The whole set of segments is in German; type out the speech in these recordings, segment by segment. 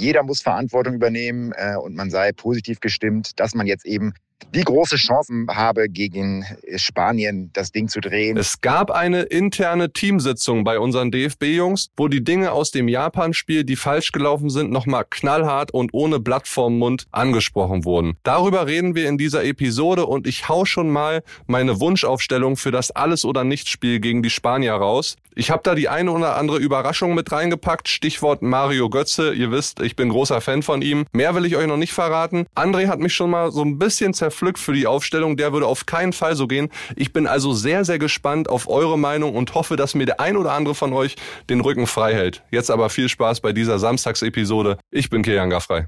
jeder muss Verantwortung übernehmen äh, und man sei positiv gestimmt, dass man jetzt eben die große Chancen habe, gegen Spanien das Ding zu drehen. Es gab eine interne Teamsitzung bei unseren DFB-Jungs, wo die Dinge aus dem Japan-Spiel, die falsch gelaufen sind, nochmal knallhart und ohne Blatt vorm Mund angesprochen wurden. Darüber reden wir in dieser Episode und ich hau schon mal meine Wunschaufstellung für das Alles- oder Nichts-Spiel gegen die Spanier raus. Ich habe da die eine oder andere Überraschung mit reingepackt. Stichwort Mario Götze. Ihr wisst, ich bin großer Fan von ihm. Mehr will ich euch noch nicht verraten. André hat mich schon mal so ein bisschen zerpflückt für die Aufstellung. Der würde auf keinen Fall so gehen. Ich bin also sehr, sehr gespannt auf eure Meinung und hoffe, dass mir der ein oder andere von euch den Rücken frei hält. Jetzt aber viel Spaß bei dieser Samstagsepisode. Ich bin Kilian Gaffrey.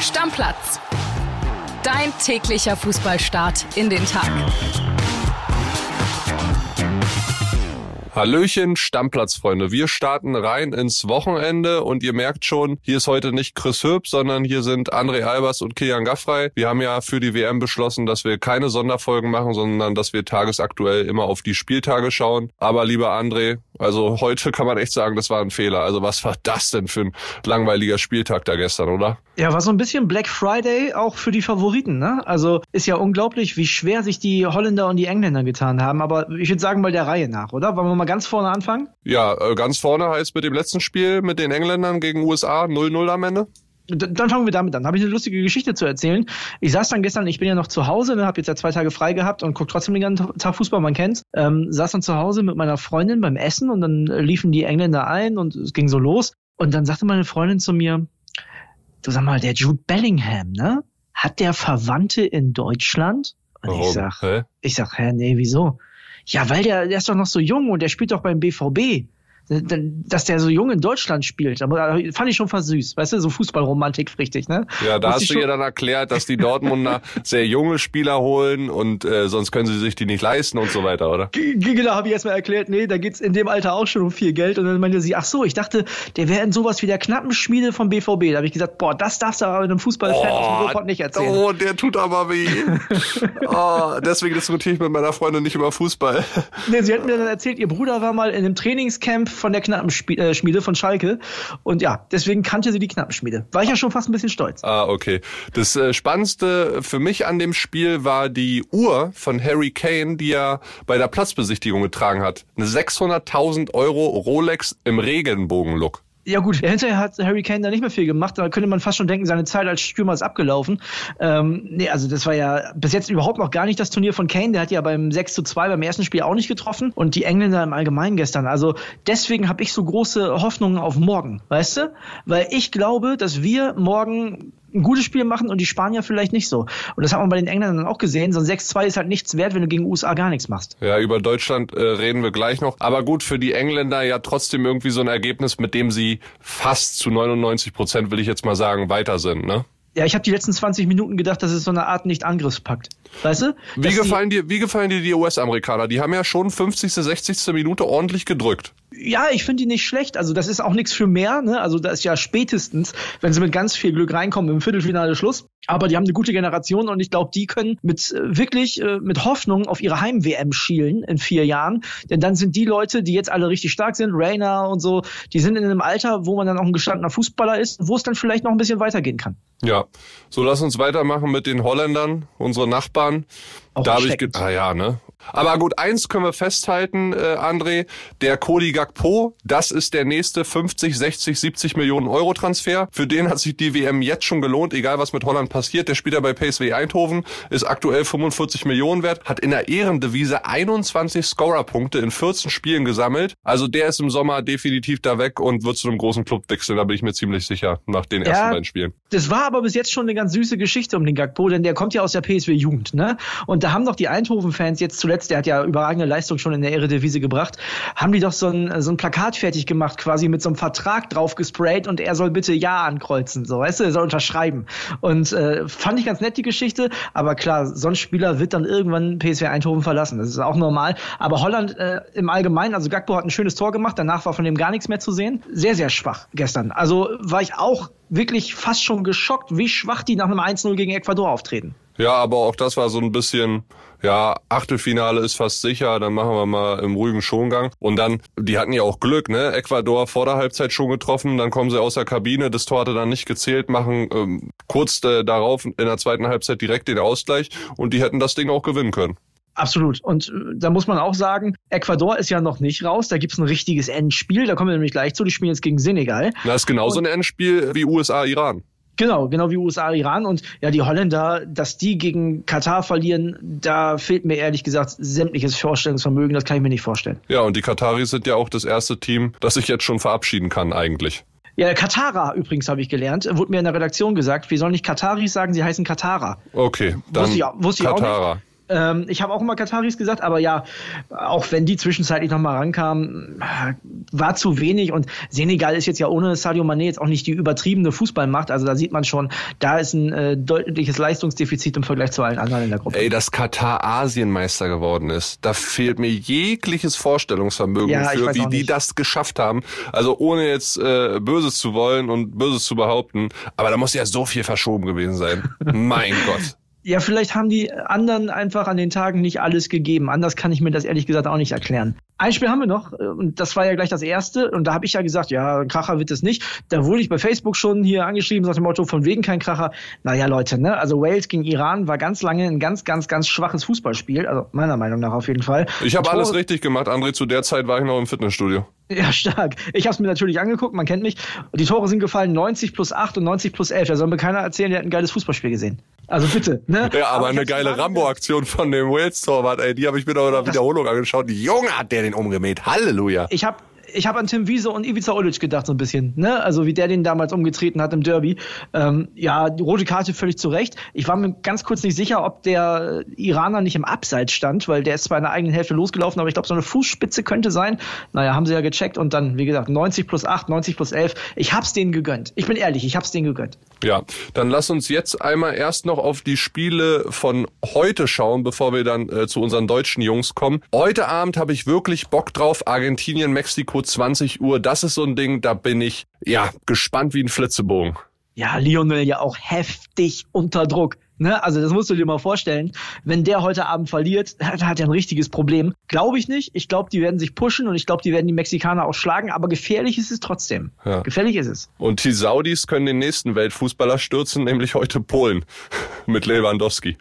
Stammplatz. Dein täglicher Fußballstart in den Tag. Hallöchen, Stammplatzfreunde. Wir starten rein ins Wochenende und ihr merkt schon, hier ist heute nicht Chris Hürb, sondern hier sind André Albers und Kilian Gaffrey. Wir haben ja für die WM beschlossen, dass wir keine Sonderfolgen machen, sondern dass wir tagesaktuell immer auf die Spieltage schauen. Aber lieber André, also heute kann man echt sagen, das war ein Fehler. Also was war das denn für ein langweiliger Spieltag da gestern, oder? Ja, war so ein bisschen Black Friday auch für die Favoriten, ne? Also ist ja unglaublich, wie schwer sich die Holländer und die Engländer getan haben. Aber ich würde sagen, mal der Reihe nach, oder? Wollen wir mal ganz vorne anfangen? Ja, äh, ganz vorne heißt mit dem letzten Spiel mit den Engländern gegen USA 0-0 am Ende. Dann fangen wir damit an. Habe ich eine lustige Geschichte zu erzählen. Ich saß dann gestern, ich bin ja noch zu Hause, ne, habe jetzt ja zwei Tage frei gehabt und gucke trotzdem den ganzen Tag Fußball, man kennt's. Ähm, saß dann zu Hause mit meiner Freundin beim Essen und dann liefen die Engländer ein und es ging so los. Und dann sagte meine Freundin zu mir, du sag mal, der Jude Bellingham, ne? Hat der Verwandte in Deutschland? Und Warum? ich sag, Hä? ich sag, hä, nee, wieso? Ja, weil der, der ist doch noch so jung und der spielt doch beim BVB. Dass der so jung in Deutschland spielt, aber fand ich schon fast süß. Weißt du, so Fußballromantik richtig, ne? Ja, da Muss hast du ihr dann erklärt, dass die Dortmunder sehr junge Spieler holen und äh, sonst können sie sich die nicht leisten und so weiter, oder? G- Genau, habe ich erstmal erklärt, nee, da geht's in dem Alter auch schon um viel Geld. Und dann meinte sie, ach so, ich dachte, der wäre in sowas wie der Knappenschmiede vom BVB. Da habe ich gesagt, boah, das darfst du aber einem Fußballfan dem Ruhrpott nicht erzählen. oh, der tut aber weh. oh, deswegen diskutiere ich mit meiner Freundin nicht über Fußball. Nee, sie hat mir dann erzählt, ihr Bruder war mal in einem Trainingscamp von der Knappenschmiede von Schalke. Und ja, deswegen kannte sie die Knappenschmiede. War ich ja schon fast ein bisschen stolz. Ah, okay. Das äh, Spannendste für mich an dem Spiel war die Uhr von Harry Kane, die er bei der Platzbesichtigung getragen hat. Eine 600.000 Euro Rolex im Regenbogen-Look. Ja gut, hinterher hat Harry Kane da nicht mehr viel gemacht. Da könnte man fast schon denken, seine Zeit als Stürmer ist abgelaufen. Ähm, nee, also das war ja bis jetzt überhaupt noch gar nicht das Turnier von Kane. Der hat ja beim 6 zu 2 beim ersten Spiel auch nicht getroffen. Und die Engländer im Allgemeinen gestern. Also deswegen habe ich so große Hoffnungen auf morgen, weißt du? Weil ich glaube, dass wir morgen ein gutes Spiel machen und die Spanier vielleicht nicht so. Und das hat man bei den Engländern dann auch gesehen. So ein 6-2 ist halt nichts wert, wenn du gegen USA gar nichts machst. Ja, über Deutschland äh, reden wir gleich noch. Aber gut, für die Engländer ja trotzdem irgendwie so ein Ergebnis, mit dem sie fast zu 99 Prozent, will ich jetzt mal sagen, weiter sind, ne? Ja, ich habe die letzten 20 Minuten gedacht, das ist so eine Art Nicht-Angriffspakt. Weißt du? Wie gefallen, dir, wie gefallen dir die US-Amerikaner? Die haben ja schon 50., 60. Minute ordentlich gedrückt. Ja, ich finde die nicht schlecht. Also das ist auch nichts für mehr. Ne? Also da ist ja spätestens, wenn sie mit ganz viel Glück reinkommen, im Viertelfinale Schluss. Aber die haben eine gute Generation und ich glaube, die können mit äh, wirklich äh, mit Hoffnung auf ihre Heim-WM schielen in vier Jahren. Denn dann sind die Leute, die jetzt alle richtig stark sind, Rainer und so, die sind in einem Alter, wo man dann auch ein gestandener Fußballer ist, wo es dann vielleicht noch ein bisschen weitergehen kann. Ja, so lass uns weitermachen mit den Holländern, unsere Nachbarn. Auch da habe ich ah ja, ne? Aber gut, eins können wir festhalten, äh, André, der Cody Gakpo, das ist der nächste 50, 60, 70 Millionen Euro Transfer. Für den hat sich die WM jetzt schon gelohnt, egal was mit Holland passiert. Der spielt ja bei PSV Eindhoven, ist aktuell 45 Millionen wert, hat in der Ehrendevise 21 Scorerpunkte in 14 Spielen gesammelt. Also der ist im Sommer definitiv da weg und wird zu einem großen Club wechseln, da bin ich mir ziemlich sicher, nach den ersten Ja. beiden Spielen. Das war aber bis jetzt schon eine ganz süße Geschichte um den Gagpo, denn der kommt ja aus der PSW-Jugend, ne? Und da haben doch die Eindhoven-Fans jetzt zuletzt, der hat ja überragende Leistung schon in der Eredivisie gebracht, haben die doch so ein, so ein Plakat fertig gemacht, quasi mit so einem Vertrag drauf gesprayt und er soll bitte Ja ankreuzen, so, weißt du, er soll unterschreiben. Und äh, fand ich ganz nett die Geschichte, aber klar, so ein Spieler wird dann irgendwann PSW Eindhoven verlassen, das ist auch normal. Aber Holland äh, im Allgemeinen, also Gagpo hat ein schönes Tor gemacht, danach war von dem gar nichts mehr zu sehen. Sehr, sehr schwach gestern. Also war ich auch wirklich fast schon geschockt, wie schwach die nach einem 1-0 gegen Ecuador auftreten. Ja, aber auch das war so ein bisschen, ja, Achtelfinale ist fast sicher, dann machen wir mal im ruhigen Schongang. Und dann, die hatten ja auch Glück, ne? Ecuador vor der Halbzeit schon getroffen, dann kommen sie aus der Kabine, das Tor hatte dann nicht gezählt, machen ähm, kurz äh, darauf in der zweiten Halbzeit direkt den Ausgleich und die hätten das Ding auch gewinnen können. Absolut. Und äh, da muss man auch sagen, Ecuador ist ja noch nicht raus. Da gibt's ein richtiges Endspiel. Da kommen wir nämlich gleich zu. Die spielen jetzt gegen Senegal. Das ist genauso Und- ein Endspiel wie USA-Iran. Genau, genau wie USA, Iran. Und ja, die Holländer, dass die gegen Katar verlieren, da fehlt mir ehrlich gesagt sämtliches Vorstellungsvermögen. Das kann ich mir nicht vorstellen. Ja, und die Kataris sind ja auch das erste Team, das sich jetzt schon verabschieden kann eigentlich. Ja, Katara übrigens habe ich gelernt. Wurde mir in der Redaktion gesagt. Wir sollen nicht Kataris sagen, sie heißen Katara. Okay, dann Wusste ich wusste ich auch nicht. Ähm, ich habe auch immer Kataris gesagt, aber ja, auch wenn die zwischenzeitlich nochmal rankamen, äh, war zu wenig. Und Senegal ist jetzt ja ohne Sadio Mané jetzt auch nicht die übertriebene Fußballmacht. Also da sieht man schon, da ist ein äh, deutliches Leistungsdefizit im Vergleich zu allen anderen in der Gruppe. Ey, dass Katar Asienmeister geworden ist, da fehlt mir jegliches Vorstellungsvermögen Ja, für, wie die das geschafft haben. Also ohne jetzt äh, Böses zu wollen und Böses zu behaupten, aber da muss ja so viel verschoben gewesen sein. mein Gott. Ja, vielleicht haben die anderen einfach an den Tagen nicht alles gegeben. Anders kann ich mir das ehrlich gesagt auch nicht erklären. Ein Spiel haben wir noch, äh, und das war ja gleich das erste, und da habe ich ja gesagt, ja, Kracher wird es nicht. Da wurde ich bei Facebook schon hier angeschrieben, nach dem Motto, von wegen kein Kracher. Naja, Leute, ne? Also Wales gegen Iran war ganz lange ein ganz, ganz, ganz schwaches Fußballspiel, also meiner Meinung nach auf jeden Fall. Ich habe alles richtig gemacht, André. Zu der Zeit war ich noch im Fitnessstudio. Ja, stark. Ich habe es mir natürlich angeguckt, man kennt mich. Die Tore sind gefallen 90 plus 8 und 90 plus 11. Da soll mir keiner erzählen, der hat ein geiles Fußballspiel gesehen. Also bitte, ne? Ja, aber, ich eine geile Rambo-Aktion von dem Wales-Torwart, ey, die habe ich mir noch in der Wiederholung angeschaut. Junge, hat der den umgemäht. Halleluja. ich habe ich hab an Tim Wiese und Ivica Olic gedacht so ein bisschen, ne? Also wie der den damals umgetreten hat im Derby. Ähm, ja, die rote Karte völlig zu Recht. Ich war mir ganz kurz nicht sicher, ob der Iraner nicht im Abseits stand, weil der ist zwar in der eigenen Hälfte losgelaufen, aber ich glaube, so eine Fußspitze könnte sein. Naja, haben sie ja gecheckt und dann, wie gesagt, 90 plus 8, 90 plus 11. Ich hab's denen gegönnt. Ich bin ehrlich, ich hab's denen gegönnt. Ja, dann lass uns jetzt einmal erst noch auf die Spiele von heute schauen, bevor wir dann äh, zu unseren deutschen Jungs kommen. Heute Abend habe ich wirklich Bock drauf. Argentinien, Mexiko, 20 Uhr. Das ist so ein Ding, da bin ich ja gespannt wie ein Flitzebogen. Ja, Lionel ja auch heftig unter Druck. Ne? Also das musst du dir mal vorstellen. Wenn der heute Abend verliert, dann hat er ein richtiges Problem. Glaube ich nicht. Ich glaube, die werden sich pushen und ich glaube, die werden die Mexikaner auch schlagen. Aber gefährlich ist es trotzdem. Ja. Gefährlich ist es. Und die Saudis können den nächsten Weltfußballer stürzen, nämlich heute Polen mit Lewandowski.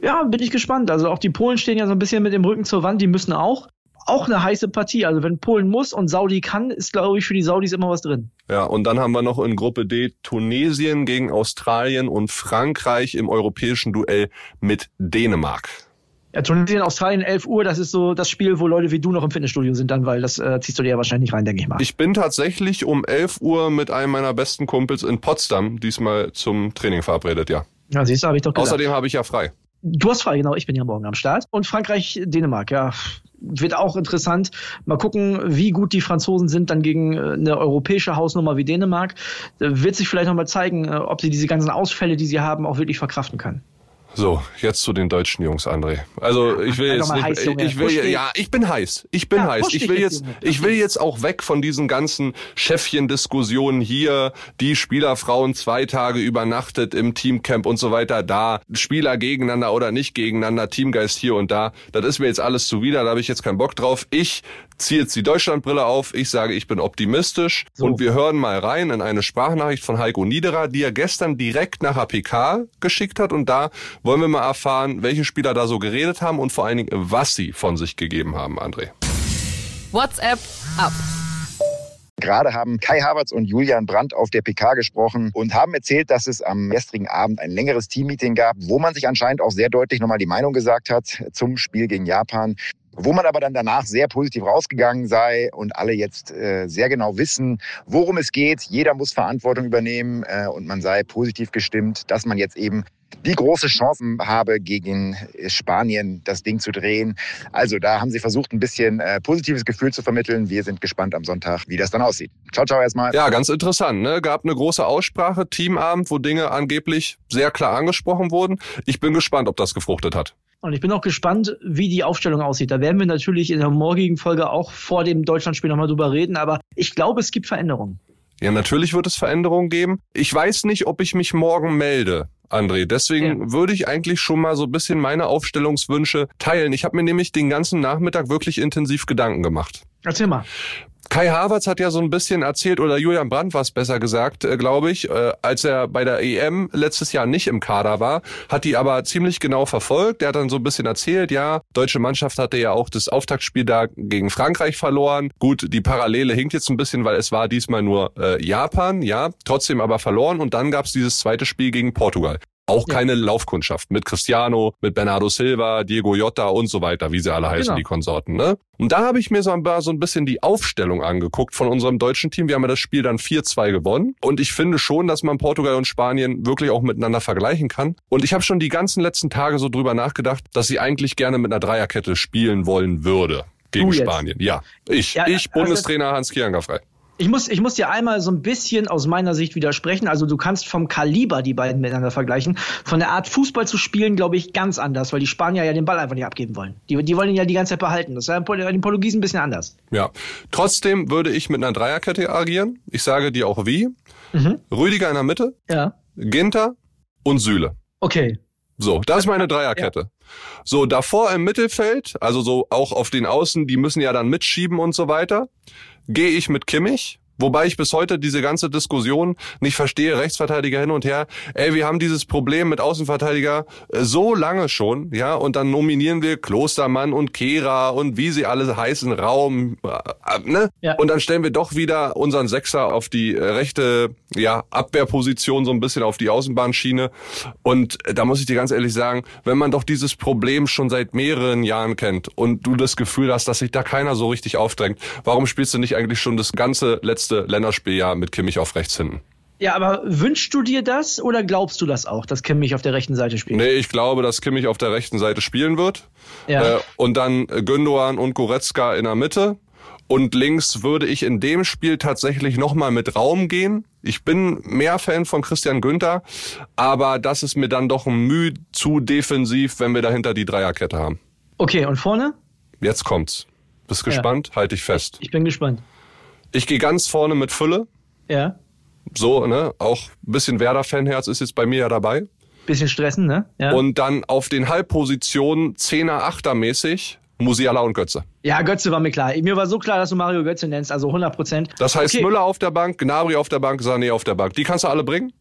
Ja, bin ich gespannt. Also auch die Polen stehen ja so ein bisschen mit dem Rücken zur Wand. Die müssen auch. Auch eine heiße Partie. Also wenn Polen muss und Saudi kann, ist, glaube ich, für die Saudis immer was drin. Ja, und dann haben wir noch in Gruppe D Tunesien gegen Australien und Frankreich im europäischen Duell mit Dänemark. Ja, Tunesien, Australien, 11 Uhr, das ist so das Spiel, wo Leute wie du noch im Fitnessstudio sind dann, weil das äh, ziehst du dir ja wahrscheinlich rein, denke ich mal. Ich bin tatsächlich um 11 Uhr mit einem meiner besten Kumpels in Potsdam diesmal zum Training verabredet, ja. ja, siehst du, habe ich doch gesagt. Außerdem habe ich ja frei. Du hast frei, genau. Ich bin ja morgen am Start. Und Frankreich, Dänemark, ja. Wird auch interessant. Mal gucken, wie gut die Franzosen sind dann gegen äh, eine europäische Hausnummer wie Dänemark. Äh, Wird sich vielleicht nochmal zeigen, äh, ob sie diese ganzen Ausfälle, die sie haben, auch wirklich verkraften können. So, jetzt zu den deutschen Jungs, André. Also ich will jetzt nicht, heiß, ich will ja, ich bin heiß. Ich bin Ja, heiß. Ich will jetzt, ich will jetzt auch weg von diesen ganzen Chefchen-Diskussionen hier, die Spielerfrauen zwei Tage übernachtet im Teamcamp und so weiter da, Spieler gegeneinander oder nicht gegeneinander, Teamgeist hier und da. Das ist mir jetzt alles zuwider, da habe ich jetzt keinen Bock drauf. Ich ziehe jetzt die Deutschlandbrille auf. Ich sage, ich bin optimistisch So. und wir hören mal rein in eine Sprachnachricht von Heiko Niederer, die er gestern direkt nach APK geschickt hat und da wollen wir mal erfahren, welche Spieler da so geredet haben und vor allen Dingen, was sie von sich gegeben haben, André. WhatsApp ab. Gerade haben Kai Havertz und Julian Brandt auf der PK gesprochen und haben erzählt, dass es am gestrigen Abend ein längeres Teammeeting gab, wo man sich anscheinend auch sehr deutlich nochmal die Meinung gesagt hat zum Spiel gegen Japan. Wo man aber dann danach sehr positiv rausgegangen sei und alle jetzt äh, sehr genau wissen, worum es geht. Jeder muss Verantwortung übernehmen äh, und man sei positiv gestimmt, dass man jetzt eben die große Chancen habe, gegen Spanien das Ding zu drehen. Also da haben sie versucht, ein bisschen äh, positives Gefühl zu vermitteln. Wir sind gespannt am Sonntag, wie das dann aussieht. Ciao, ciao erstmal. Ja, ganz interessant. Ne? Gab eine große Aussprache, Teamabend, wo Dinge angeblich sehr klar angesprochen wurden. Ich bin gespannt, ob das gefruchtet hat. Und ich bin auch gespannt, wie die Aufstellung aussieht. Da werden wir natürlich in der morgigen Folge auch vor dem Deutschlandspiel nochmal drüber reden. Aber ich glaube, es gibt Veränderungen. Ja, natürlich wird es Veränderungen geben. Ich weiß nicht, ob ich mich morgen melde. André. Deswegen ja. würde ich eigentlich schon mal so ein bisschen meine Aufstellungswünsche teilen. Ich habe mir nämlich den ganzen Nachmittag wirklich intensiv Gedanken gemacht. Erzähl mal. Kai Havertz hat ja so ein bisschen erzählt, oder Julian Brandt war es besser gesagt, äh, glaube ich, äh, als er bei der EM letztes Jahr nicht im Kader war, hat die aber ziemlich genau verfolgt. Er hat dann so ein bisschen erzählt, ja, deutsche Mannschaft hatte ja auch das Auftaktspiel da gegen Frankreich verloren. Gut, die Parallele hinkt jetzt ein bisschen, weil es war diesmal nur äh, Japan, ja, trotzdem aber verloren. Und dann gab es dieses zweite Spiel gegen Portugal. Auch ja. keine Laufkundschaft mit Cristiano, mit Bernardo Silva, Diego Jota und so weiter, wie sie alle heißen, genau. die Konsorten. Ne? Und da habe ich mir so ein, so ein bisschen die Aufstellung angeguckt von unserem deutschen Team. Wir haben ja das Spiel dann 4-2 gewonnen. Und ich finde schon, dass man Portugal und Spanien wirklich auch miteinander vergleichen kann. Und ich habe schon die ganzen letzten Tage so drüber nachgedacht, dass sie eigentlich gerne mit einer Dreierkette spielen wollen würde gegen Spanien. Ja, ich, ja, ich, also Bundestrainer Hans Kianga frei. Ich muss, ich muss dir einmal so ein bisschen aus meiner Sicht widersprechen. Also du kannst vom Kaliber die beiden miteinander vergleichen. Von der Art Fußball zu spielen, glaube ich, ganz anders, weil die Spanier ja den Ball einfach nicht abgeben wollen. Die, die wollen ihn ja die ganze Zeit behalten. Das ist ja bei den Portugiesen ein bisschen anders. Ja. Trotzdem würde ich mit einer Dreierkette agieren. Ich sage dir auch wie. Mhm. Rüdiger in der Mitte. Ja. Ginter und Süle. Okay. So, das ist meine Dreierkette. Ja. So, davor im Mittelfeld, also so auch auf den Außen, die müssen ja dann mitschieben und so weiter gehe ich mit Kimmich. Wobei ich bis heute diese ganze Diskussion nicht verstehe, Rechtsverteidiger hin und her. Ey, wir haben dieses Problem mit Außenverteidiger äh, so lange schon, ja, und dann nominieren wir Klostermann und Kehra und wie sie alle heißen, Raum, äh, ne? Ja. Und dann stellen wir doch wieder unseren Sechser auf die äh, rechte, ja, Abwehrposition, so ein bisschen auf die Außenbahnschiene. Und da muss ich dir ganz ehrlich sagen, wenn man doch dieses Problem schon seit mehreren Jahren kennt und du das Gefühl hast, dass sich da keiner so richtig aufdrängt, warum spielst du nicht eigentlich schon das ganze letzte letzte Länderspieljahr mit Kimmich auf rechts hinten. Ja, aber wünschst du dir das oder glaubst du das auch, dass Kimmich auf der rechten Seite spielt? Nee, ich glaube, dass Kimmich auf der rechten Seite spielen wird. Ja. Äh, und dann Gündogan und Goretzka in der Mitte. Und links würde ich in dem Spiel tatsächlich nochmal mit Raum gehen. Ich bin mehr Fan von Christian Günther, aber das ist mir dann doch ein Mühe zu defensiv, wenn wir dahinter die Dreierkette haben. Okay, und vorne? Jetzt kommt's. Bist gespannt? Ja. Halte ich fest. Ich bin gespannt. Ich gehe ganz vorne mit Fülle. Ja. So, ne? Auch ein bisschen Werder-Fanherz ist jetzt bei mir ja dabei. Bisschen stressen, ne? Ja. Und dann auf den Halbpositionen 10er, 8er mäßig Musiala und Götze. Ja, Götze war mir klar. Mir war so klar, dass du Mario Götze nennst, also 100 Prozent. Das heißt okay. Müller auf der Bank, Gnabry auf der Bank, Sané auf der Bank. Die kannst du alle bringen?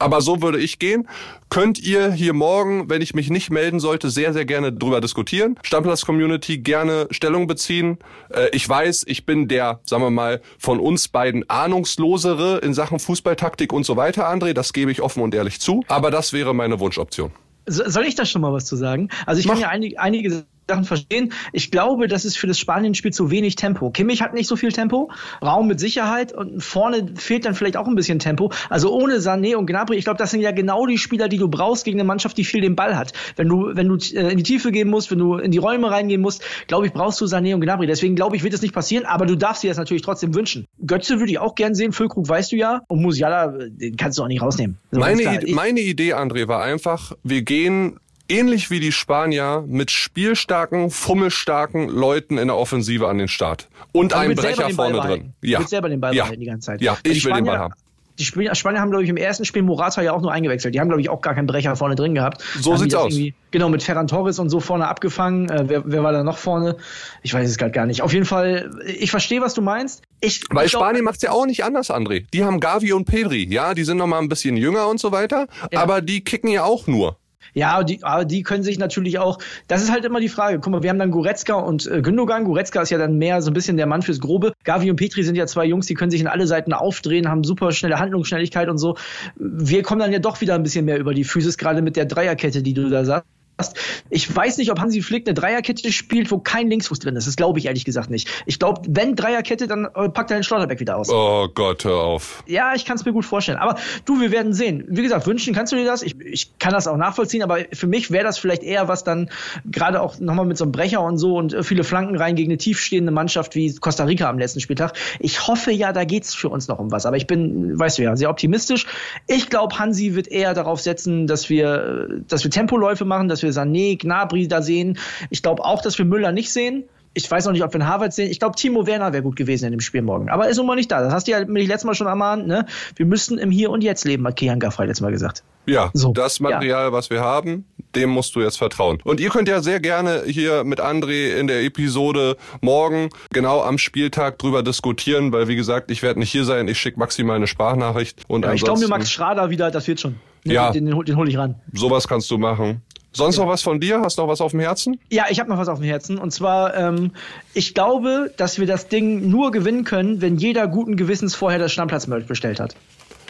Aber so würde ich gehen. Könnt ihr hier morgen, wenn ich mich nicht melden sollte, sehr, sehr gerne drüber diskutieren. Stammplatz-Community gerne Stellung beziehen. Äh, ich weiß, ich bin der, sagen wir mal, von uns beiden ahnungslosere in Sachen Fußballtaktik und so weiter, André. Das gebe ich offen und ehrlich zu. Aber das wäre meine Wunschoption. Soll ich da schon mal was zu sagen? Also ich Mach. kann ja einige, einige Sachen verstehen. Ich glaube, das ist für das Spanien-Spiel zu wenig Tempo. Kimmich hat nicht so viel Tempo, Raum mit Sicherheit und vorne fehlt dann vielleicht auch ein bisschen Tempo. Also ohne Sané und Gnabry, ich glaube, das sind ja genau die Spieler, die du brauchst gegen eine Mannschaft, die viel den Ball hat. Wenn du, wenn du äh, in die Tiefe gehen musst, wenn du in die Räume reingehen musst, glaube ich, brauchst du Sané und Gnabry. Deswegen glaube ich, wird es nicht passieren, aber du darfst dir das natürlich trotzdem wünschen. Götze würde ich auch gern sehen, Füllkrug weißt du ja und Musiala, den kannst du auch nicht rausnehmen. So meine, meine Idee, André, war einfach, wir gehen ähnlich wie die Spanier mit spielstarken, fummelstarken Leuten in der Offensive an den Start. Und einem Brecher vorne drin. Ja. Du willst selber den Ball ja. behalten die ganze Zeit. Ja, ich will den Ball haben. Die Spanier haben, glaube ich, im ersten Spiel Morata ja auch nur eingewechselt. Die haben, glaube ich, auch gar keinen Brecher vorne drin gehabt. So sieht's aus. Genau, mit Ferran Torres und so vorne abgefangen. Äh, wer, wer war da noch vorne? Ich weiß es gerade gar nicht. Auf jeden Fall, ich verstehe, was du meinst. Ich, Weil ich Spanien macht's ja auch nicht anders, André. Die haben Gavi und Pedri. Ja, die sind noch mal ein bisschen jünger und so weiter. Ja. Aber die kicken ja auch nur. Ja, die, aber die können sich natürlich auch, das ist halt immer die Frage. Guck mal, wir haben dann Goretzka und äh, Gündogan. Goretzka ist ja dann mehr so ein bisschen der Mann fürs Grobe. Gavi und Petri sind ja zwei Jungs, die können sich in alle Seiten aufdrehen, haben super schnelle Handlungsschnelligkeit und so. Wir kommen dann ja doch wieder ein bisschen mehr über die Physis, gerade mit der Dreierkette, die du da sagst hast. Ich weiß nicht, ob Hansi Flick eine Dreierkette spielt, wo kein Linksfuß drin ist. Das glaube ich ehrlich gesagt nicht. Ich glaube, wenn Dreierkette, dann äh, packt er den Schlotterbeck wieder aus. Oh Gott, hör auf. Ja, ich kann es mir gut vorstellen. Aber du, wir werden sehen. Wie gesagt, wünschen kannst du dir das. Ich, ich kann das auch nachvollziehen, aber für mich wäre das vielleicht eher was dann, gerade auch nochmal mit so einem Brecher und so und äh, viele Flanken rein gegen eine tiefstehende Mannschaft wie Costa Rica am letzten Spieltag. Ich hoffe ja, da geht es für uns noch um was. Aber ich bin, weißt du ja, sehr optimistisch. Ich glaube, Hansi wird eher darauf setzen, dass wir, dass wir Tempoläufe machen, dass wir Sané, Gnabry da sehen. Ich glaube auch, dass wir Müller nicht sehen. ich weiß noch nicht, ob wir einen Harvard sehen. Ich glaube, Timo Werner wäre gut gewesen in dem Spiel morgen. Aber er ist nun mal nicht da. Das hast du ja mich letztes Mal schon ermahnt. Ne? Wir müssen im Hier und Jetzt leben, hat Kian Gaffrey letztes Mal gesagt. Ja, so, das Material, ja. was wir haben, dem musst du jetzt vertrauen. Und ihr könnt ja sehr gerne hier mit André in der Episode morgen genau am Spieltag drüber diskutieren, weil wie gesagt, ich werde nicht hier sein. Ich schicke maximal eine Sprachnachricht. Und ja, ich glaube mir Max Schrader wieder, das wird schon. Ja, den, den, den hole ich ran. Sowas kannst du machen. Sonst ja. noch was von dir? Hast du noch was auf dem Herzen? Ja, ich habe noch was auf dem Herzen. Und zwar, ähm, ich glaube, dass wir das Ding nur gewinnen können, wenn jeder guten Gewissens vorher das Stammplatz-Merch bestellt hat.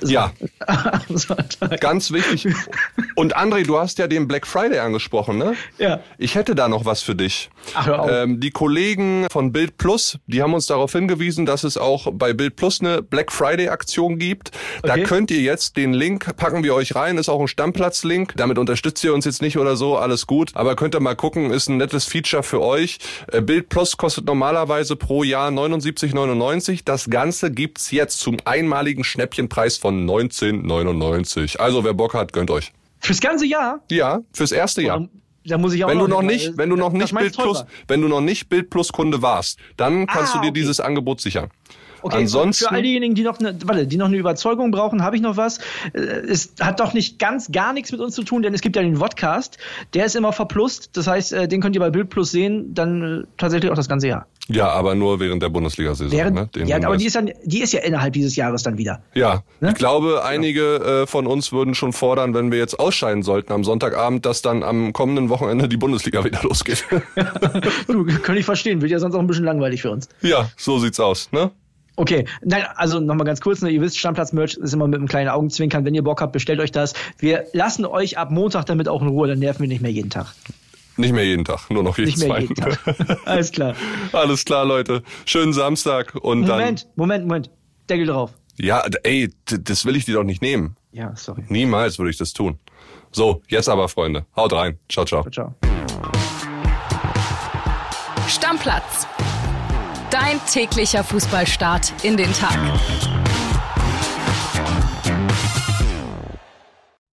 Ja. Ganz wichtig. Und André, du hast ja den Black Friday angesprochen, ne? Ja. Ich hätte da noch was für dich. Ach, hör auf. Ähm, die Kollegen von Bild Plus, die haben uns darauf hingewiesen, dass es auch bei Bild Plus eine Black Friday Aktion gibt. Da okay. könnt ihr jetzt den Link packen wir euch rein, ist auch ein Stammplatz-Link. Damit unterstützt ihr uns jetzt nicht oder so, alles gut. Aber könnt ihr mal gucken, ist ein nettes Feature für euch. Äh, Bild Plus kostet normalerweise pro Jahr 79,99. Das Ganze gibt's jetzt zum einmaligen Schnäppchenpreis von von 1999. Also wer Bock hat, gönnt euch. Fürs ganze Jahr? Ja, fürs erste Jahr. Da muss ich auch wenn noch du noch nicht, wenn du noch nicht Bild Plus, wenn du noch nicht Bild Plus Kunde warst, dann kannst ah, du dir okay. dieses Angebot sichern. Okay, Ansonsten, für all diejenigen, die noch eine, warte, die noch eine Überzeugung brauchen, habe ich noch was. Äh, es hat doch nicht ganz gar nichts mit uns zu tun, denn es gibt ja den Vodcast, der ist immer verplust. Das heißt, äh, den könnt ihr bei Bild Plus sehen, dann äh, tatsächlich auch das ganze Jahr. Ja, aber nur während der Bundesliga-Saison. Ne? ja, aber die ist, dann, die ist ja innerhalb dieses Jahres dann wieder. Ja, ne? ich glaube, einige äh, von uns würden schon fordern, wenn wir jetzt ausscheiden sollten am Sonntagabend, dass dann am kommenden Wochenende die Bundesliga wieder losgeht. du, kann ich verstehen, wird ja sonst auch ein bisschen langweilig für uns. Ja, so sieht's aus, ne? Okay, nein, also nochmal ganz kurz, ne, ihr wisst, Stammplatz-Merch ist immer mit einem kleinen Augenzwinkern. Wenn ihr Bock habt, bestellt euch das. Wir lassen euch ab Montag damit auch in Ruhe, dann nerven wir nicht mehr jeden Tag. Nicht mehr jeden Tag, nur noch jeden Nicht mehr jeden Tag. Alles klar. Alles klar, Leute. Schönen Samstag und Moment, dann. Moment, Moment, Moment. Deckel drauf. Ja, ey, das will ich dir doch nicht nehmen. Ja, sorry. Niemals würde ich das tun. So, jetzt aber, Freunde. Haut rein. Ciao, ciao. ciao, ciao. Stammplatz. Dein täglicher Fußballstart in den Tag.